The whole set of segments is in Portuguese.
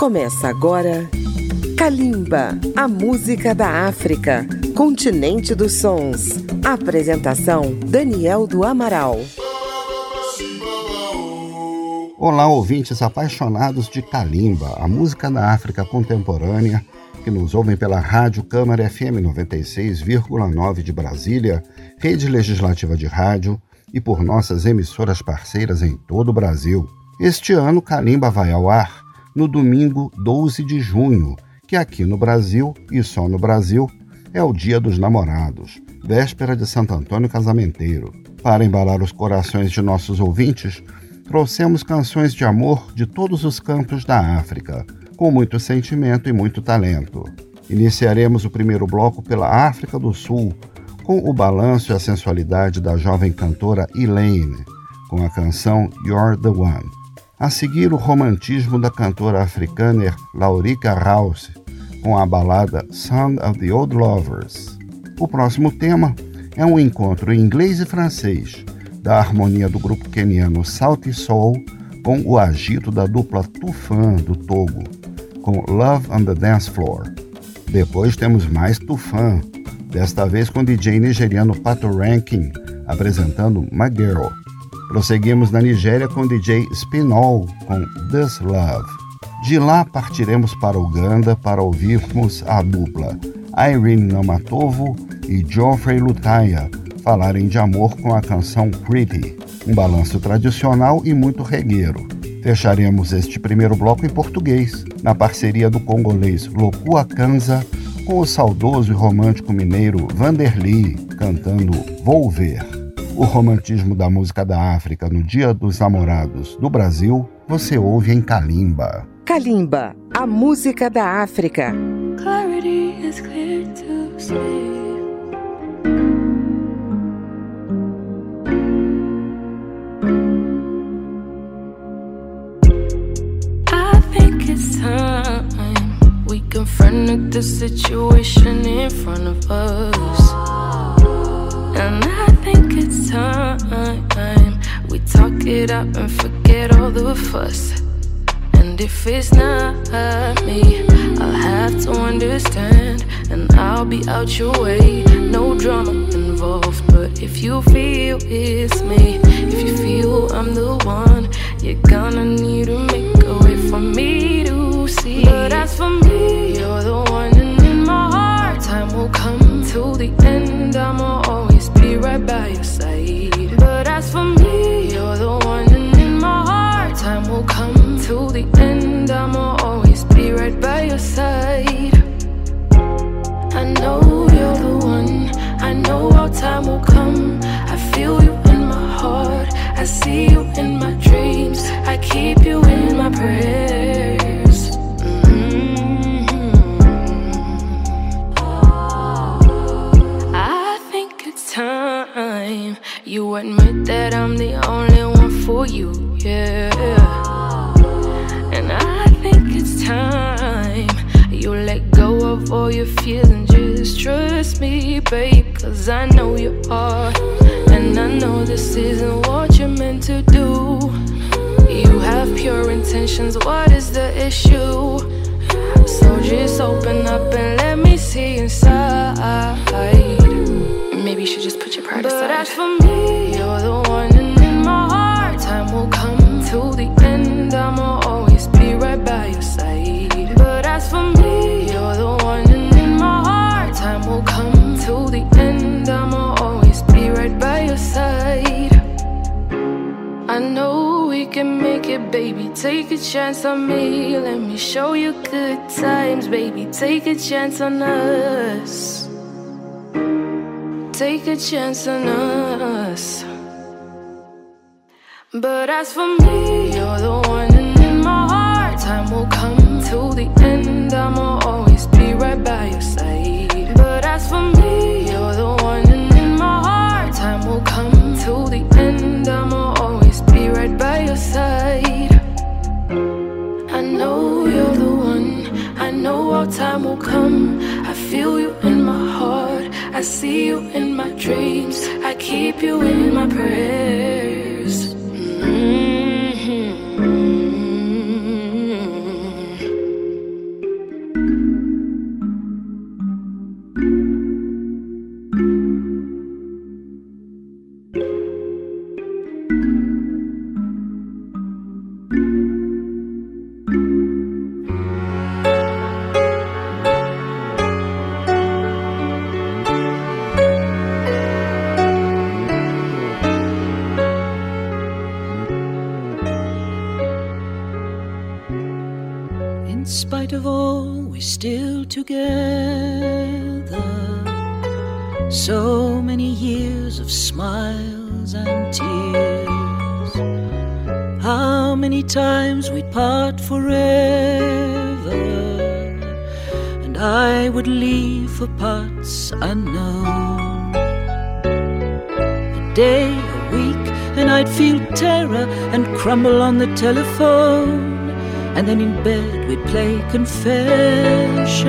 Começa agora Kalimba, a música da África, continente dos sons. Apresentação Daniel do Amaral. Olá, ouvintes apaixonados de Kalimba, a música da África contemporânea, que nos ouvem pela Rádio Câmara FM 96,9 de Brasília, rede legislativa de rádio e por nossas emissoras parceiras em todo o Brasil. Este ano, Kalimba vai ao ar no domingo 12 de junho, que aqui no Brasil, e só no Brasil, é o Dia dos Namorados, véspera de Santo Antônio Casamenteiro. Para embalar os corações de nossos ouvintes, trouxemos canções de amor de todos os campos da África, com muito sentimento e muito talento. Iniciaremos o primeiro bloco pela África do Sul, com o balanço e a sensualidade da jovem cantora Elaine, com a canção You're the One. A seguir, o romantismo da cantora africana Laurika Rouse, com a balada Song of the Old Lovers. O próximo tema é um encontro em inglês e francês da harmonia do grupo keniano Salty Soul com o agito da dupla Tufan do Togo, com Love on the Dance Floor. Depois temos mais Tufan, desta vez com o DJ nigeriano Pato Ranking apresentando My Girl. Prosseguimos na Nigéria com DJ Spinall com This Love. De lá partiremos para Uganda para ouvirmos a dupla Irene Namatovo e Geoffrey Lutaya falarem de amor com a canção Pretty, um balanço tradicional e muito regueiro. Fecharemos este primeiro bloco em português, na parceria do congolês Lokua Kanza com o saudoso e romântico mineiro Vanderly cantando Vou Ver o romantismo da música da África no Dia dos Namorados do Brasil, você ouve em Kalimba. Kalimba, a música da África. Clarity is clear to see. time we confronted the situation in front of us. Think it's time we talk it up and forget all the fuss. And if it's not me, I'll have to understand and I'll be out your way. No drama involved, but if you feel it's me, if you feel I'm the one, you're gonna need to make a way for me to see. But as for me, you're the one, and in my heart, time will come till the end. I'm all right by your side. But as for me, you're the one, in my heart, time will come to the end. I'ma always be right by your side. I know you're the one, I know our time will come. I feel you in my heart, I see you in my dreams, I keep you in my prayers. You admit that I'm the only one for you, yeah. And I think it's time you let go of all your fears and just trust me, babe. Cause I know you are. And I know this isn't what you're meant to do. You have pure intentions, what is the issue? So just open up and let me see inside. Maybe you should just put your pride but aside. But as for me, you're the one, and in my heart, time will come till the end. I'ma always be right by your side. But as for me, you're the one, and in my heart, time will come till the end. I'ma always be right by your side. I know we can make it, baby. Take a chance on me. Let me show you good times, baby. Take a chance on us take a chance on us. But as for me, you're the one, and in my heart, time will come till the end. I'ma always be right by your side. But as for me, you're the one, and in my heart, time will come till the end. I'ma always be right by your side. I know you're the one, I know our time will come. I feel you in my heart. I see you in my dreams. I keep you in my prayers. Spite of all, we're still together. So many years of smiles and tears. How many times we'd part forever, and I would leave for parts unknown. A day, a week, and I'd feel terror and crumble on the telephone and then in bed we'd play confessions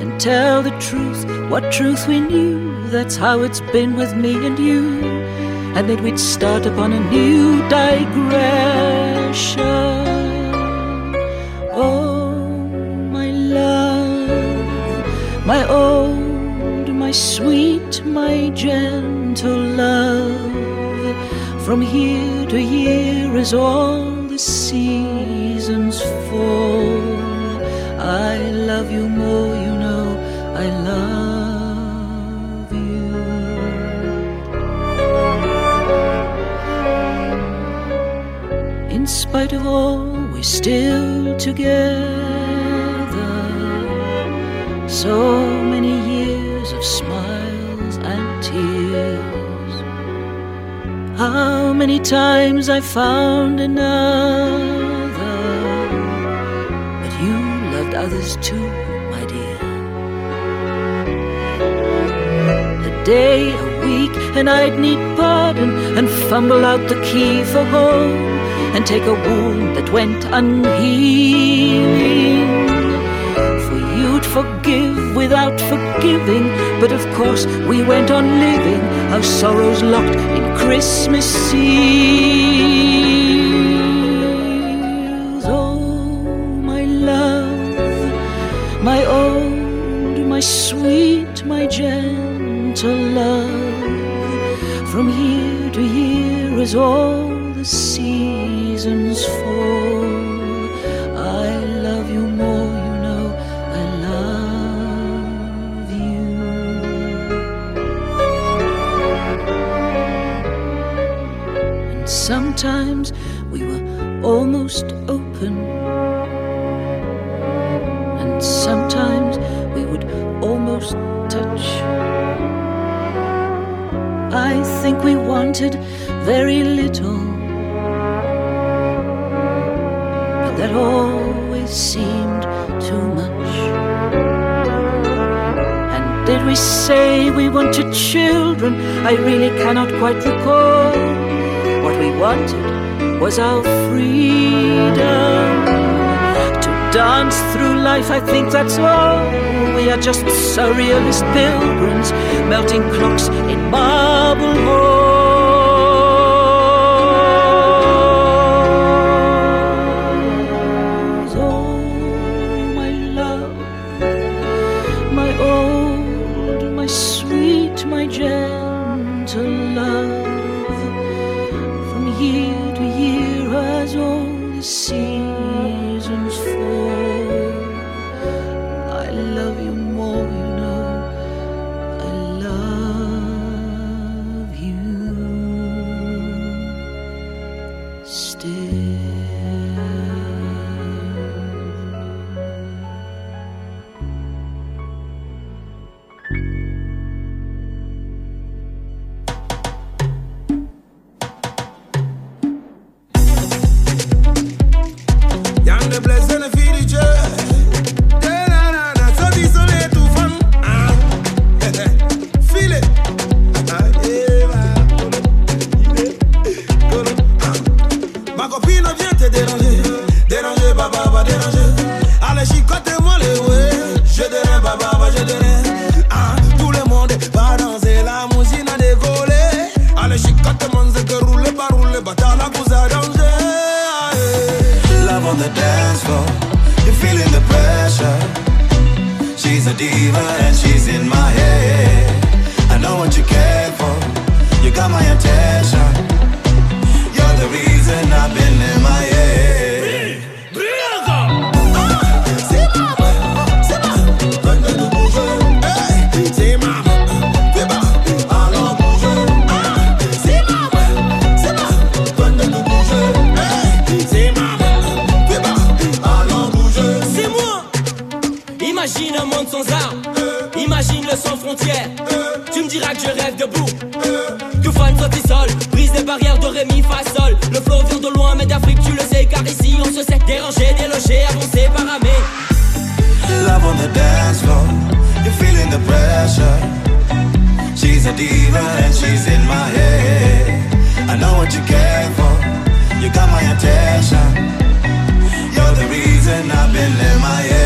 and tell the truth, what truth we knew. That's how it's been with me and you. And then we'd start upon a new digression. Oh, my love, my old, my sweet, my gentle love. From year to year is all seasons fall. I love you more, you know, I love you. In spite of all, we're still together. So many years of smiles and tears. How many times I found another, but you loved others too, my dear. A day, a week, and I'd need pardon and fumble out the key for home and take a wound that went unhealing you'd forgive without forgiving. But of course, we went on living our sorrows locked in Christmas seals. Cannot quite recall we wanted was our freedom to dance through life. I think that's all. We are just surrealist pilgrims, melting clocks in marble halls. On the dance floor, you're feeling the pressure. She's a diva and she's in my head. I know what you care for, you got my attention. You're the reason I've been in my head.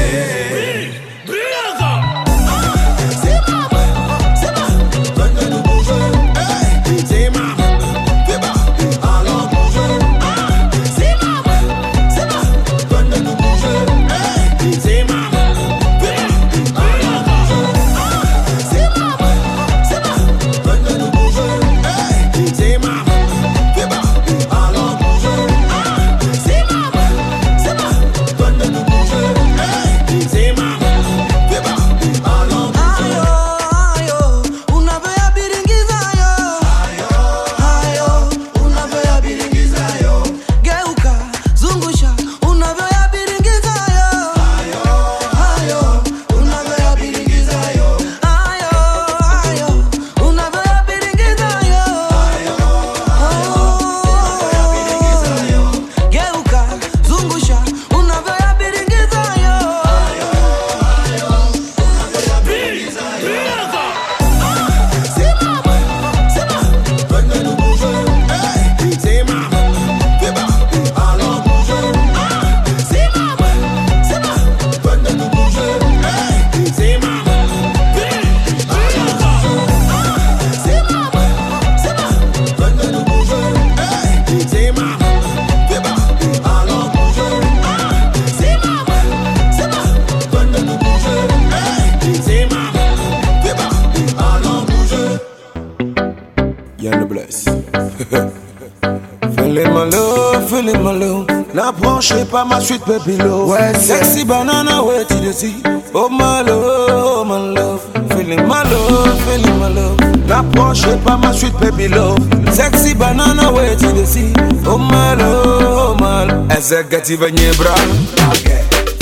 Pas ma suite baby love Ouais Sexy banana wait till you see Oh my love, oh my love Feeling my love, feeling my love N'approchez pas ma suite baby love Sexy banana wait till you see Oh my love, oh my love Executive Nibra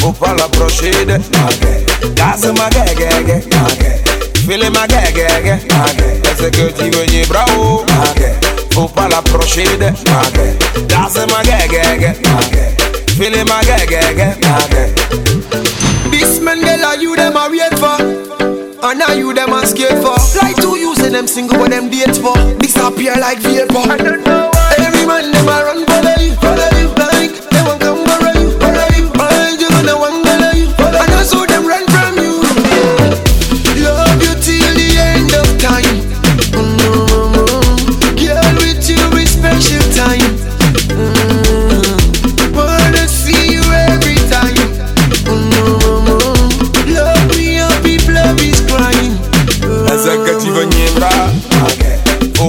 Faut pas l'approcher de Casse ma gagage Feeling ma gagage Executive Nibra Faut pas l'approcher de Casse ma gagage feeling my gag, gag, gag. This man, girl, are you them a wait for? And are you them a scared for? Like two you say them single, but them date for. Disappear like vapor. I don't know why. Every man, them a run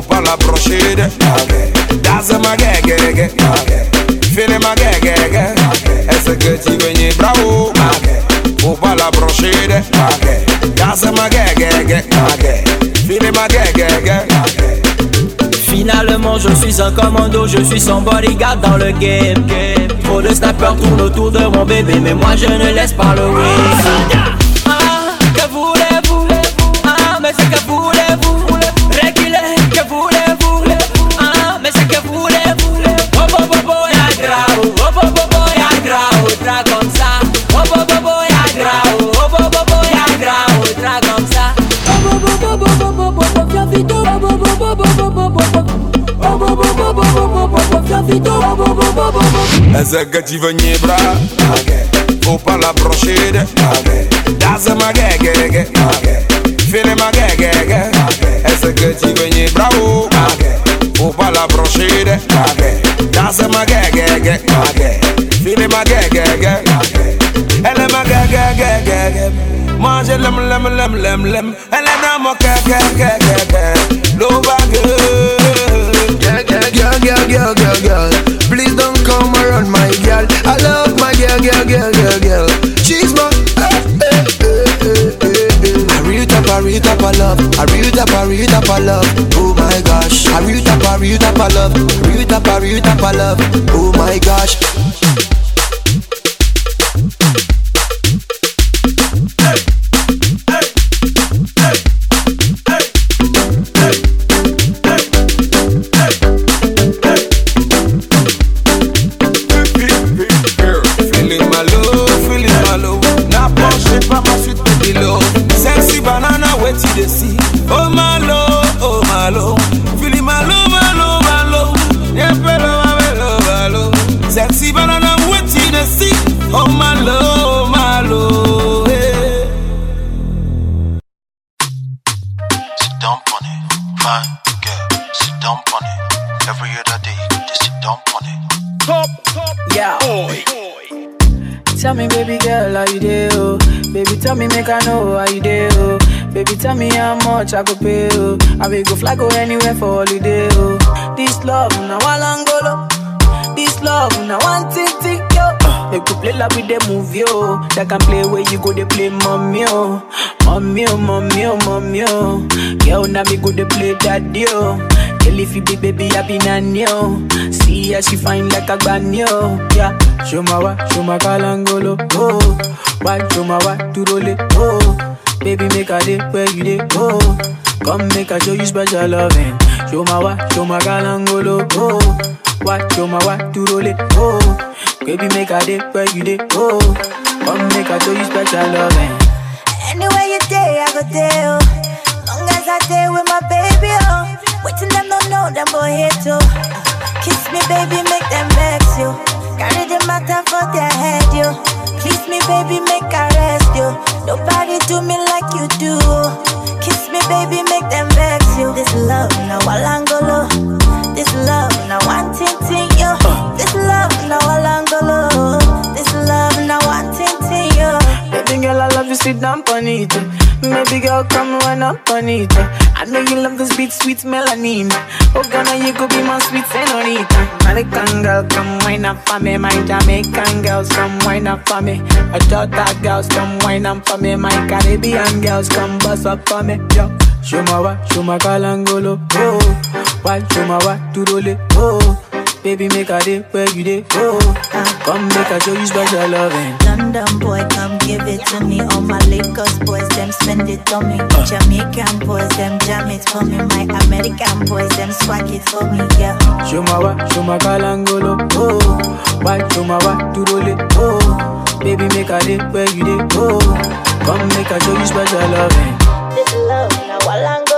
la brochide. Danse ma gege Fini ma gege Est-ce que tu veux bravo Faut pas la brochide. Danse ma gege Fini ma gege Finalement je suis un commando, je suis son bodyguard dans le game. Trop de snappers tournent autour de mon bébé Mais moi je ne laisse pas le win Zagadziwanie bra. Opala pa la magegege Fele magegege Zagadziwanie brawo Opala broszede Daza magegege Fele magegege Ele magegegege Mange lem lem lem lem lem. Ele bramo kegegege Lova girl Girl girl girl girl girl girl come around my girl. I love my girl, girl, girl, girl, girl. She's my eh, eh, eh, I real top, I real top of love. I real top, I real top of love. Oh my gosh. I real top, I real top of love. Real top, I real top of love. Oh my gosh Yeah. boy. Tell me, baby girl, how you do? Baby, tell me, make I know how you do. Baby, tell me how much I could pay. Oh? I will go fly, go anywhere for holiday. Oh? This love, now one angolo. This love, now one yo. They could play like with the movie, oh. They can play where you go, they play mommy, oh. Mommy, oh, mommy, oh, mommy, oh. Girl, now me go, they play daddy, oh. Girl, if you be baby, nanny, oh. See how she fine like a granny, oh. Yeah, show my wa, show my kalangolo, oh. Why, show my wa, it, oh. Baby, make a day where you day, oh. Come make I show you special loving. Show my wa, show my kalangolo, oh. Why, show my wa, to roll it, oh. Baby, make a day where you day, oh. Come make I show you special loving. Anywhere you day, I go there. Oh. Long as I day with my baby, oh. Waiting them don't know them go hate too. Kiss me, baby, make them vex you. Carry the matter for their head, you. Please me, baby, make I rest you. Nobody do me like you do. Kiss me, baby, make them vex you. This love, now walangolo. This love, now one ting ting, yo. This love, now. This Girl, I love you, sit down on it. Baby girl, come run up on it. I know you love this beat, sweet melanin. Oh, Ghana, you could be my sweet senorita. American girl, come wine up for me. My Jamaican girls, come wine up for me. Adota girls, come wine up for me. My Caribbean girls, come bust up for me. Yo, show my wa, show my kalangolo. Oh, why show my wa, to roll it. Oh, baby, make a day where you day. Oh, come make I show you special loving. London boy, come give it to me. All my Lagos boys, them spend it on me. Uh. Jamaican boys, them jam it for me. My American boys, them swag it for me. Yeah. Show my wa, show my kalangolo, oh. Why show my wa, to roll it, oh. Baby, make a day where you day, oh. Come make I show you special loving. This love, now walangolo.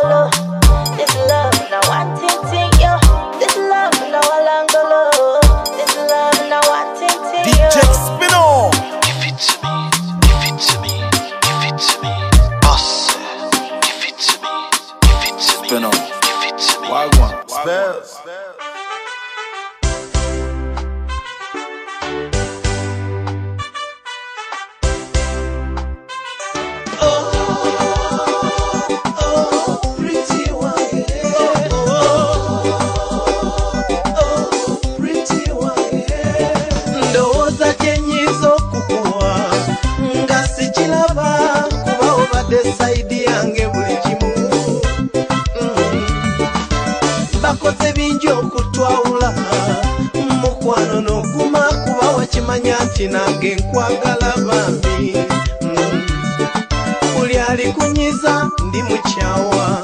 Wakimanya nti nange nkwagala bambi Mm. buli alikunyiza ndi mukyawa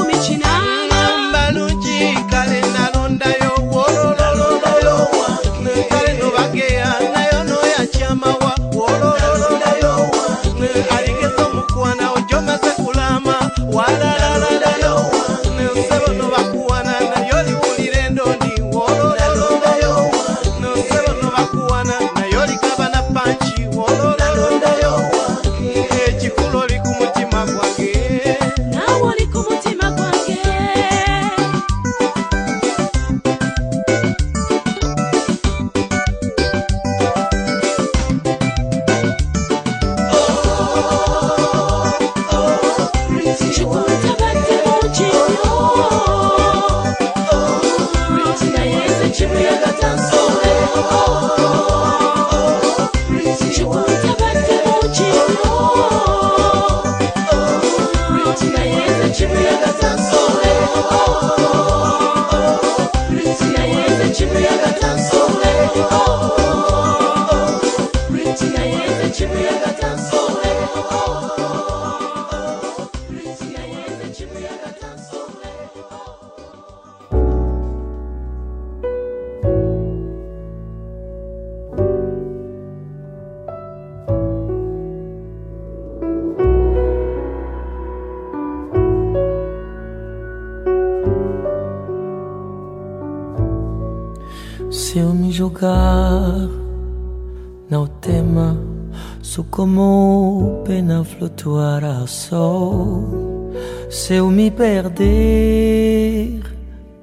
mu me perder,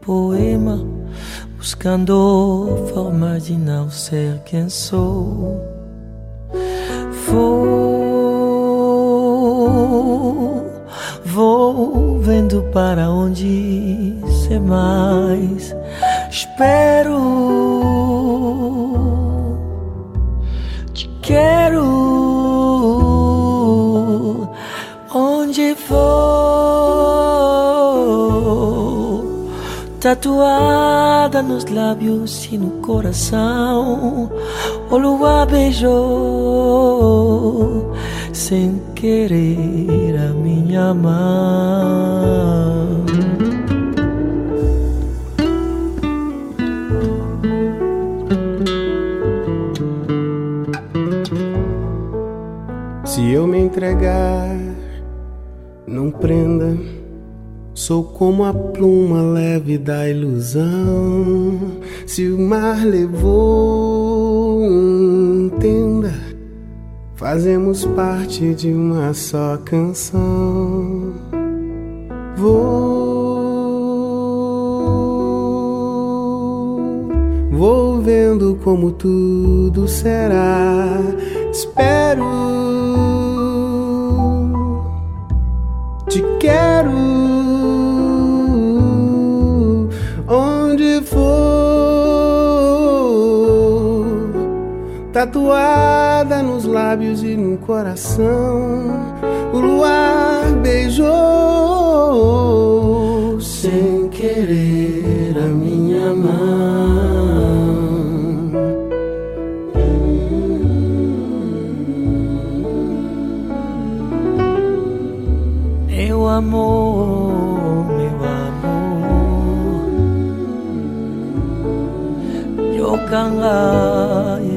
poema, buscando forma de não ser quem sou. Vou, vou vendo para onde ser mais. Espero, te quero, onde for, tatuada nos lábios e no coração. O luar beijou sem querer a minha mão. Se eu me entregar, não prenda. Sou como a pluma leve da ilusão. Se o mar levou, entenda. Fazemos parte de uma só canção. Vou, vou vendo como tudo será. Espero, te quero, tatuada nos lábios e no coração. O luar beijou sem querer a minha mão. Meu amor, meu amor, Yokangai.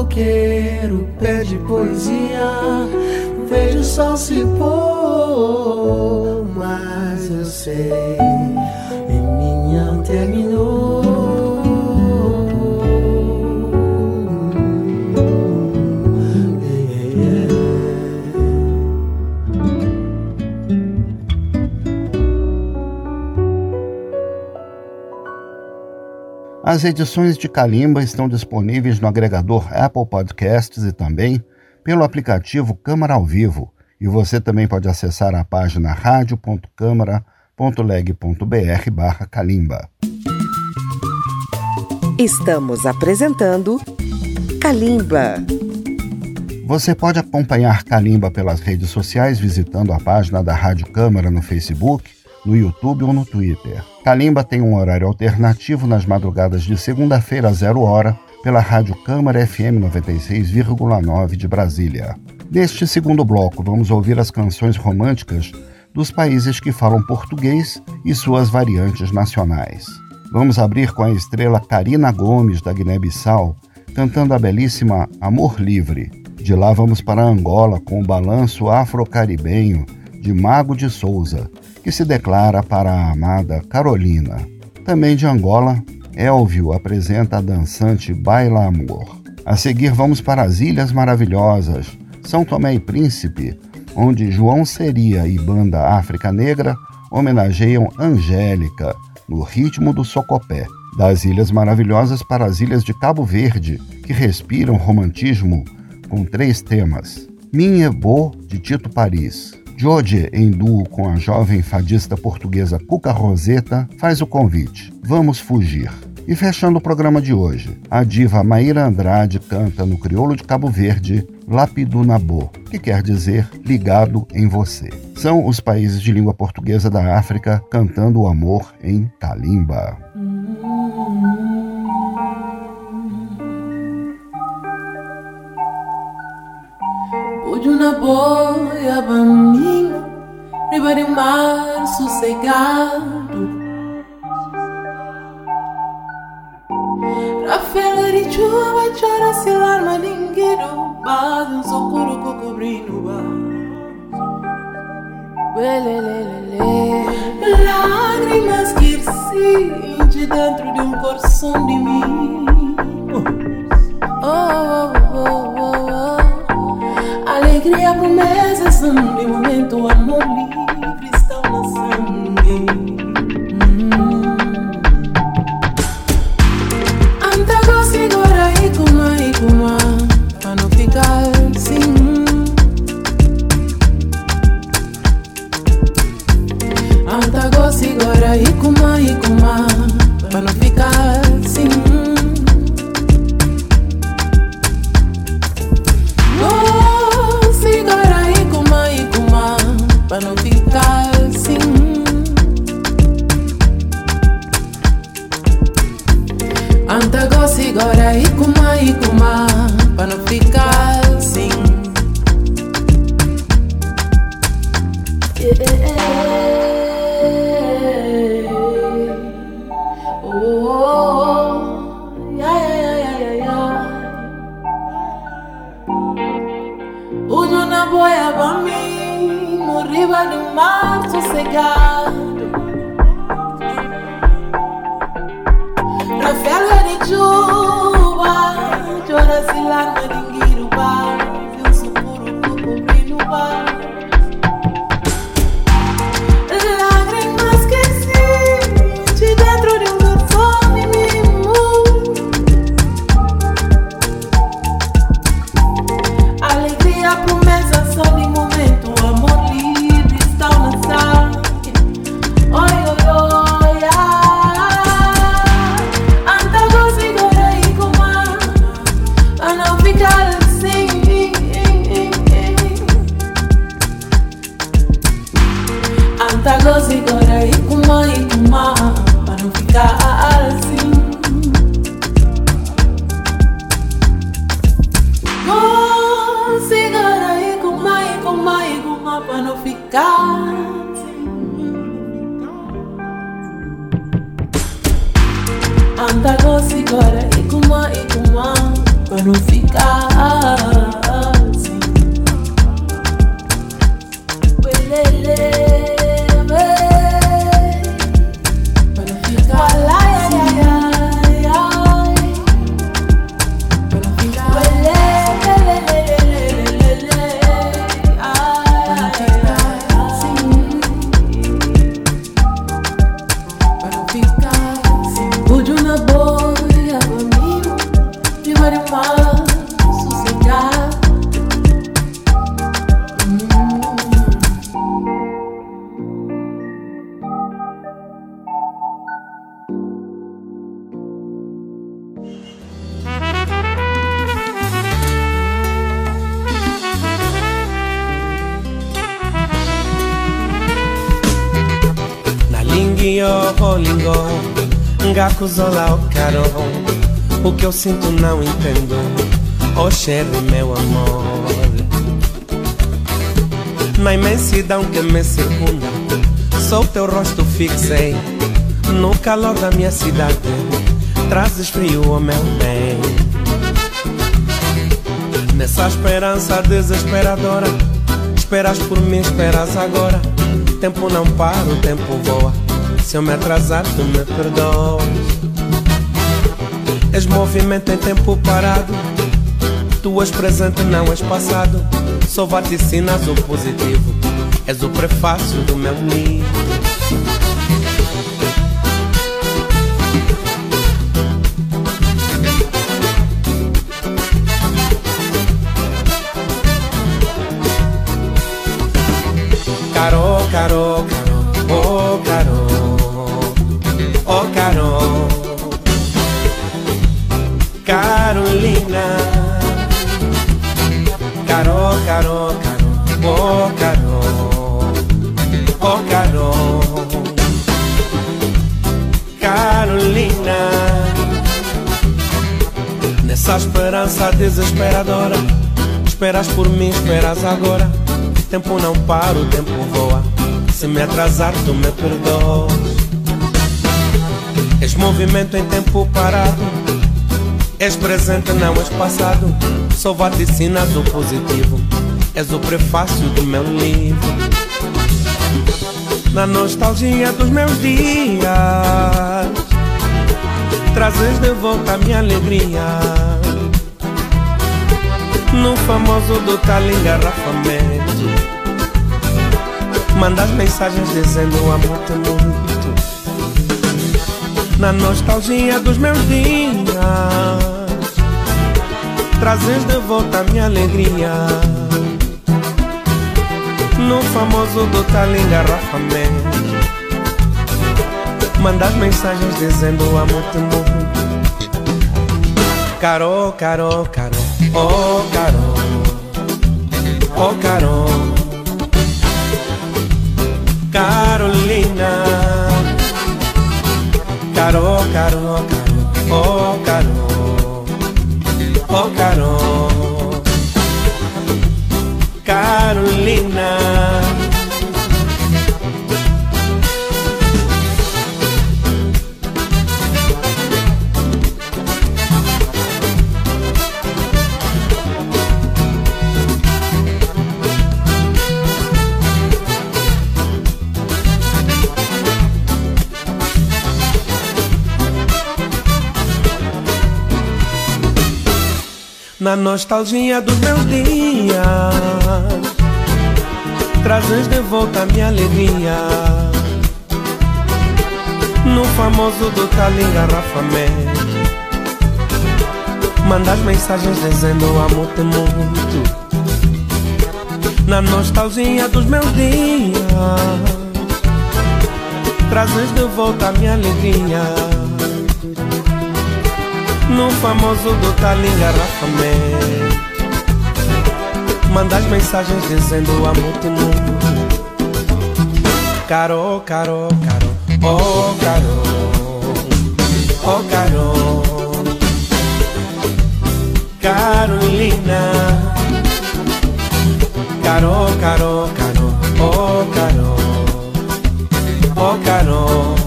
Coqueiro, pede poesia. Vejo o sol se pôr, mas eu sei, As edições de Kalimba estão disponíveis no agregador Apple Podcasts e também pelo aplicativo Câmara ao Vivo. E você também pode acessar a página radio.câmara.leg.br barra Kalimba. Estamos apresentando Kalimba. Você pode acompanhar Kalimba pelas redes sociais visitando a página da Rádio Câmara no Facebook, no YouTube ou no Twitter. Kalimba tem um horário alternativo nas madrugadas de segunda-feira a zero hora pela Rádio Câmara FM 96,9 de Brasília. Neste segundo bloco, vamos ouvir as canções românticas dos países que falam português e suas variantes nacionais. Vamos abrir com a estrela Karina Gomes, da Guiné-Bissau, cantando a belíssima Amor Livre. De lá vamos para Angola com o balanço afro-caribenho de Mago de Souza, que se declara para a amada Carolina. Também de Angola, Elvio apresenta a dançante Baila Amor. A seguir vamos para as Ilhas Maravilhosas, São Tomé e Príncipe, onde João Seria e Banda África Negra homenageiam Angélica no ritmo do socopé. Das Ilhas Maravilhosas para as Ilhas de Cabo Verde, que respiram romantismo com três temas. Minha Bo, de Tito Paris, George, em duo com a jovem fadista portuguesa Cuca Roseta, faz o convite. Vamos fugir. E fechando o programa de hoje, a diva Maíra Andrade canta no crioulo de Cabo Verde Lapidu Nabo, que quer dizer ligado em você. São os países de língua portuguesa da África cantando o amor em Kalimba. Pude na boia, baminho, riba de mar sossegado. Rafela de chuva, chora se larma ninguém um socorro co cobrindo Lágrimas que ircide dentro de um coração de mim oh, oh, oh, oh, oh. Alegria, promessa, são de momento Amor livre estão na sangue Sherry, meu amor. Na imensidão que me circunda, só o teu rosto fixei. No calor da minha cidade, trazes frio ao meu bem. Nessa esperança desesperadora, esperas por mim, esperas agora. Tempo não para, o tempo voa. Se eu me atrasar, tu me perdoas. És movimento em tempo parado. Tu és presente, não és passado. Só vaticinas o positivo. És o prefácio do meu livro. Caro, caro, caro, caro, oh caro, oh caro, Carolina, nessa esperança desesperadora, esperas por mim, esperas agora. Tempo não para, o tempo voa. Se me atrasar, tu me perdoas. És movimento em tempo parado. És presente, não és passado. Só vaticinas o positivo. És o prefácio do meu livro. Na nostalgia dos meus dias, trazes de volta a minha alegria. No famoso do tal engarrafamento Mandas mensagens dizendo amo-te muito Na nostalgia dos meus dias. Trazes de volta a minha alegria. No famoso do tal engarrafamento. Mandas mensagens dizendo amo-te muito. Caro, caro, caro. Oh, caro, oh, caro, caro, caro, caro, oh, caro, oh, caro, Na nostalgia dos meus dias Trazes de volta a minha alegria. No famoso do tal engarrafamento Mandas mensagens dizendo amo-te muito. Na nostalgia dos meus dias. Trazes de volta a minha alegria no famoso do tal engarrafamento Mandas mensagens dizendo amo-te muito Caro, caro, caro, oh caro, oh caro. Carolina Caro, caro, caro, oh caro, oh caro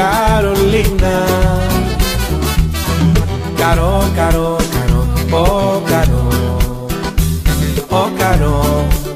Carolina. Caro, caro, caro, oh, caro, oh, caro.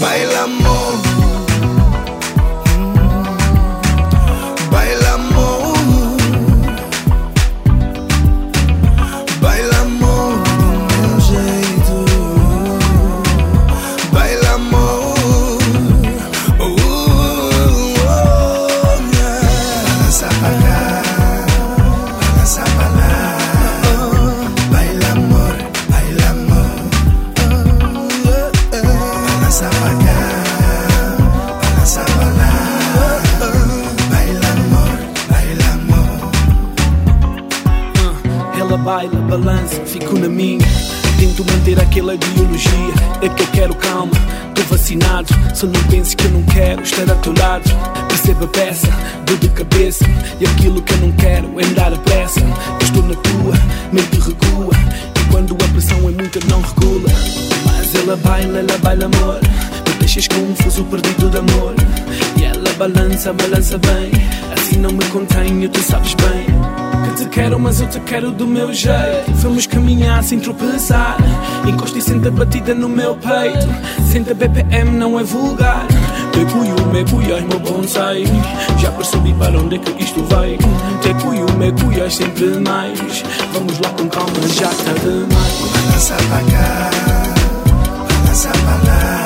bailamos. lado. Receba peça, dor de cabeça. E aquilo que eu não quero é andar a pressa. Estou na tua, mente recua. E quando a pressão é muita, não regula. Mas ela baila, ela baila amor. Me deixas confuso, perdido de amor. E ela balança, balança bem. Assim não me contenho, tu sabes bem. Que te quero, mas eu te quero do meu jeito. Fomos caminhar sem tropeçar. Encosta e senta batida no meu peito. Senta BPM, não é vulgar. Te cuio, me cuias, meu bonsai. Já percebi para onde é que isto vai. Te cuio, me cuias sempre mais. Vamos lá com calma, já está demais. Balança pra cá, balança pra lá.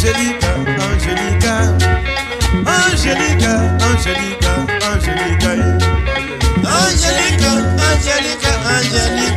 Angélica, Angélica, Angélica, Angélica, Angélica, Angélica, Angélica, Angélica.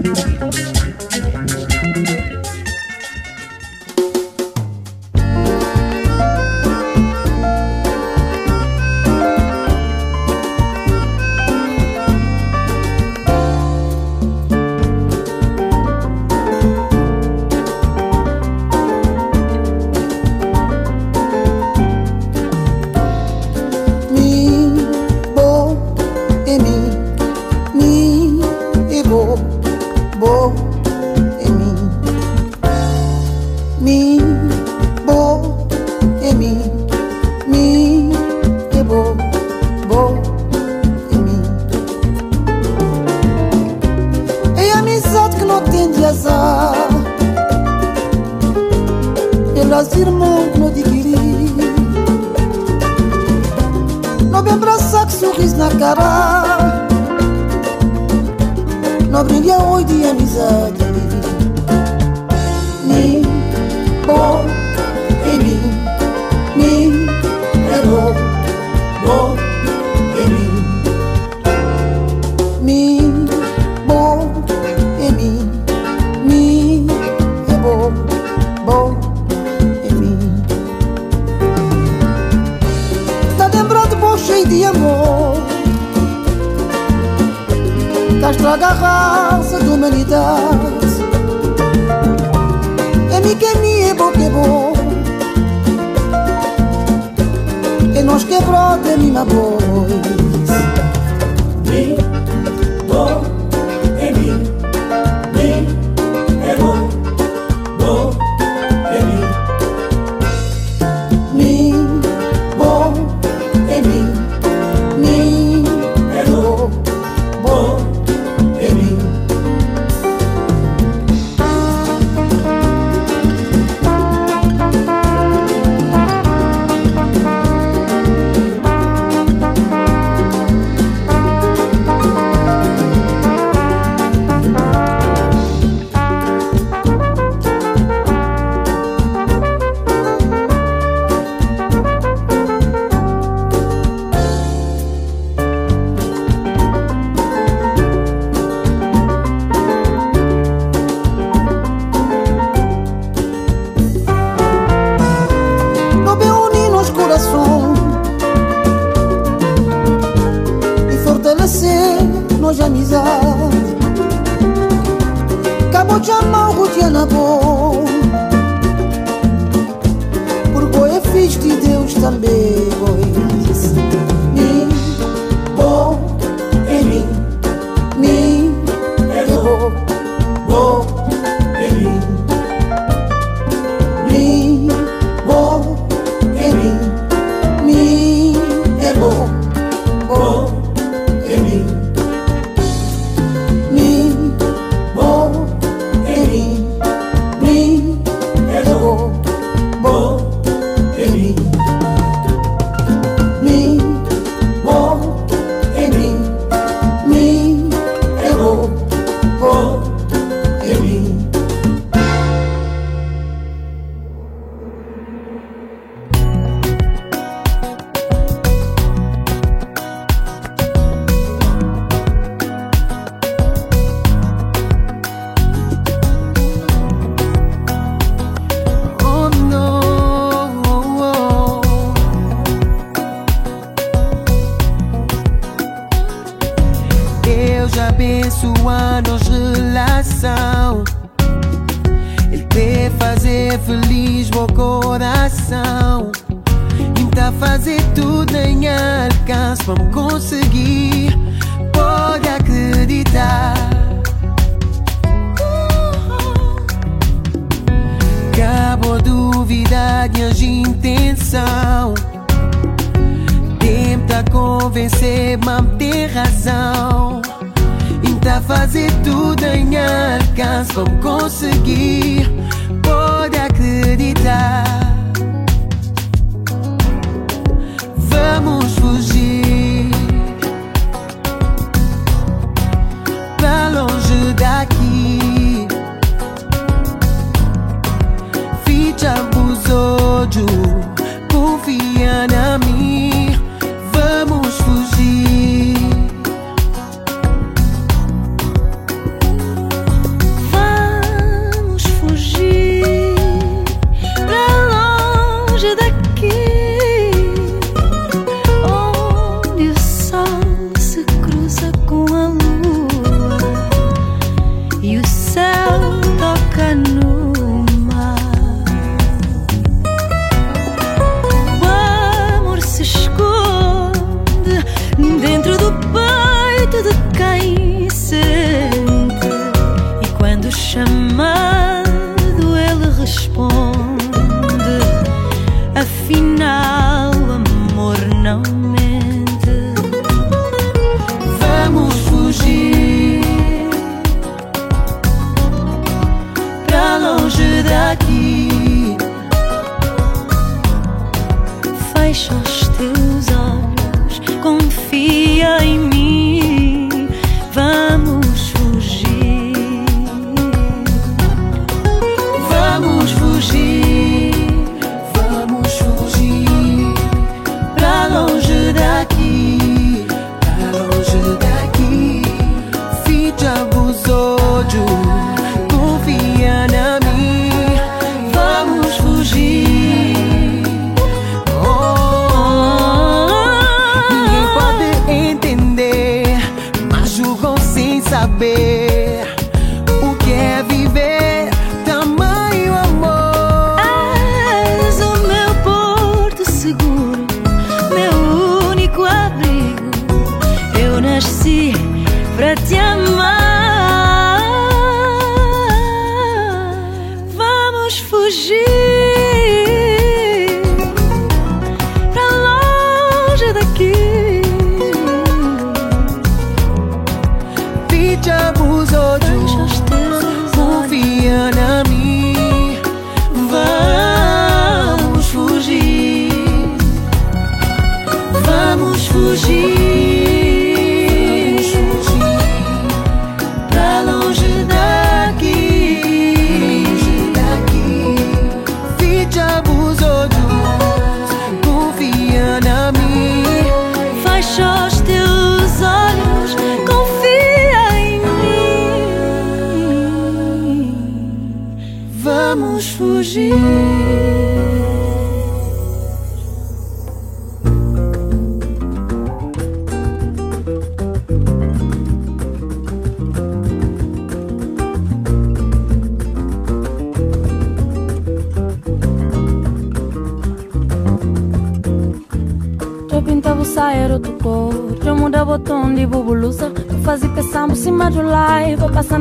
Thank you.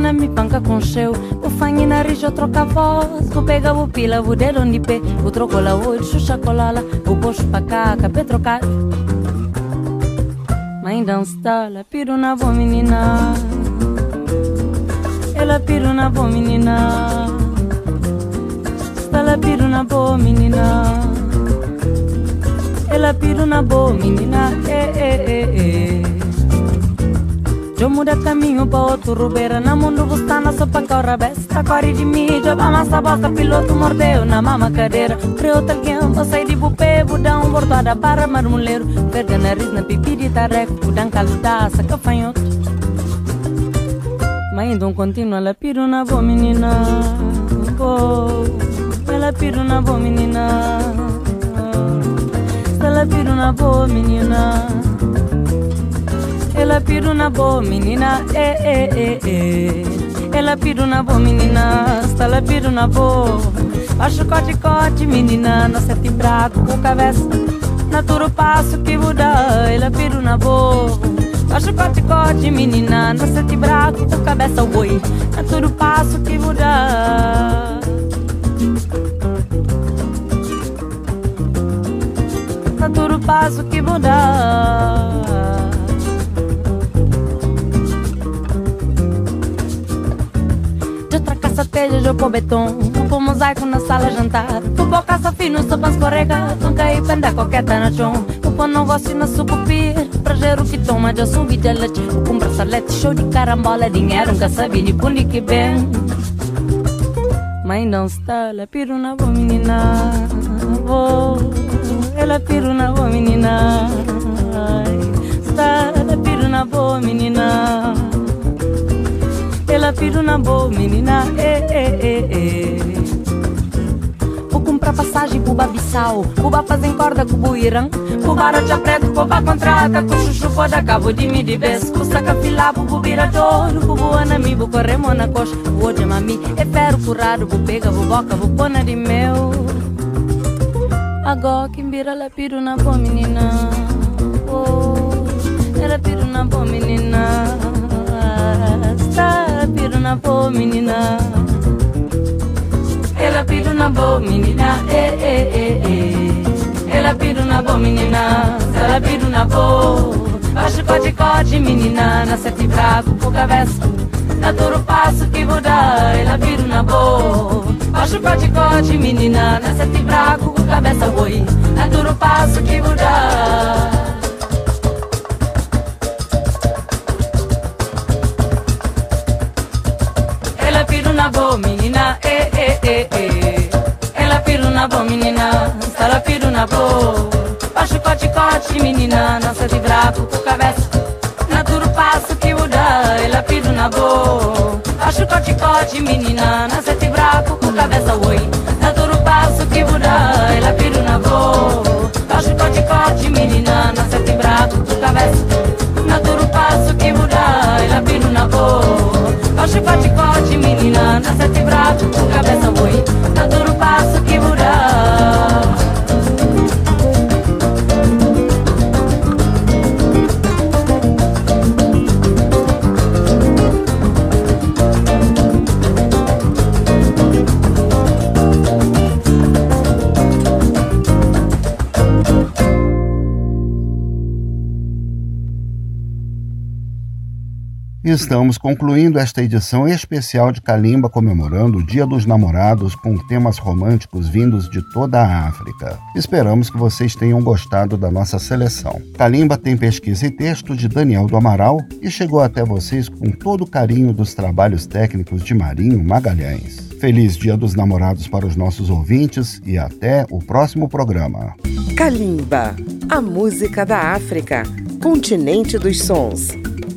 Na minha panca com cheu. O fangue na rija, eu troca voz. Vou pegar o pila, o dedo onde pé O troco lá, o xuxa cá, acabei trocar Mãe ela piro na boa menina. Ela piro na boa menina. Ela piro na boa menina. Ela piro na boa menina, eh, eh, eh, eh. Eu muda caminho pra outro rubeira Na mundo bustana só pra corra besta Corre de já vai massa bosta Piloto mordeu na mama cadeira. Alguém, vou sair de bupê Budão, bordada para marmoleiro. Verga nariz na pipi de tareco Budão caludaça, cafanhoto Mas então continua, ela piro na boa menina. Oh, Ela piro na boa menina. Ela piro na boa menina Ela piro na boa menina eh, eh, eh, eh. Ela piro na boa menina Ela piro na boa. Acho cote cote menina Na sete braco com cabeça. Na turo passo que muda Ela piro na boa. Acho cote cote menina Na sete braco com cabeça oi Na turo passo que muda. Tá tudo passo que mudar telha, eu pôr beton. Vou pôr mosaico na sala jantar. Vou pôr caça fino, sopa escorrega. Nunca ir penda coqueta na chão. Vou pôr negócio na sucupir. Pra gerar o que toma, já subi de leite. Vou comprar salete, show de carambola Dinheiro, nunca sabia de pundi que bem. Mãe não está, ela piro na boa menina. Vou ela piro na boa menina. Está, ela piro na boa menina Piro na boa menina eh, eh, eh. Vou comprar passagem pro Babissal. Cuba fazem corda com o Buirã. Cuba já preto, Cuba contrata Com chuchu foda cabo de mi de vez Custa cafilá, bubu vira touro Bubu anami, bu corremo na coxa. Bu de mami, é ferro curado Bu pega, bu boca, bu pona de meu Agora que vira piro na boa menina. Oh, piro na boa menina Está piro na boa menina. Ela piro na boa menina. Eh, eh, eh, eh. Ela piro na boa menina. Ela piro na boa. Baixo cote menina. Na sete braco por cabeça. Na duro passo que muda Ela piro na boa. Baixo cote menina. Na sete braco com cabeça boi. Na duro passo que muda Boa Baixo cote cote menina Na sete braco com cabeça. Na duro passo que muda Ela piro na boa. Baixo cote cote menina Na sete braco com cabeça oi. Na duro passo que muda Ela piro na boa. Baixo cote cote menina Na sete braco com cabeça. Na duro passo que muda Ela piro na boa. Baixo cote cote menina Na sete braco com cabeça oi Estamos concluindo esta edição especial de Kalimba comemorando o Dia dos Namorados com temas românticos vindos de toda a África. Esperamos que vocês tenham gostado da nossa seleção. Kalimba tem pesquisa e texto de Daniel do Amaral e chegou até vocês com todo o carinho dos trabalhos técnicos de Marinho Magalhães. Feliz Dia dos Namorados para os nossos ouvintes e até o próximo programa. Kalimba, a música da África, continente dos sons.